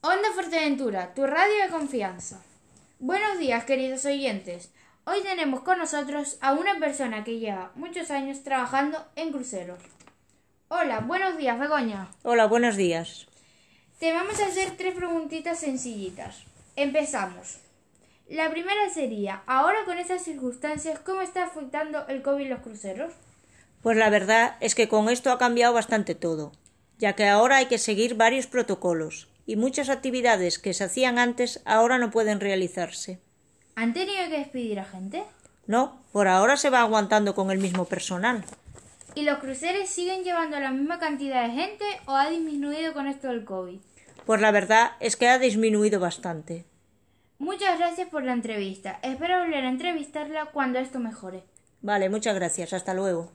Onda Fuerteventura, tu radio de confianza. Buenos días, queridos oyentes. Hoy tenemos con nosotros a una persona que lleva muchos años trabajando en cruceros. Hola, buenos días, Begoña. Hola, buenos días. Te vamos a hacer tres preguntitas sencillitas. Empezamos. La primera sería, ahora con estas circunstancias, ¿cómo está afectando el COVID los cruceros? Pues la verdad es que con esto ha cambiado bastante todo, ya que ahora hay que seguir varios protocolos y muchas actividades que se hacían antes ahora no pueden realizarse. ¿Han tenido que despedir a gente? No, por ahora se va aguantando con el mismo personal. ¿Y los cruceros siguen llevando la misma cantidad de gente o ha disminuido con esto del COVID? Pues la verdad es que ha disminuido bastante. Muchas gracias por la entrevista. Espero volver a entrevistarla cuando esto mejore. Vale, muchas gracias. Hasta luego.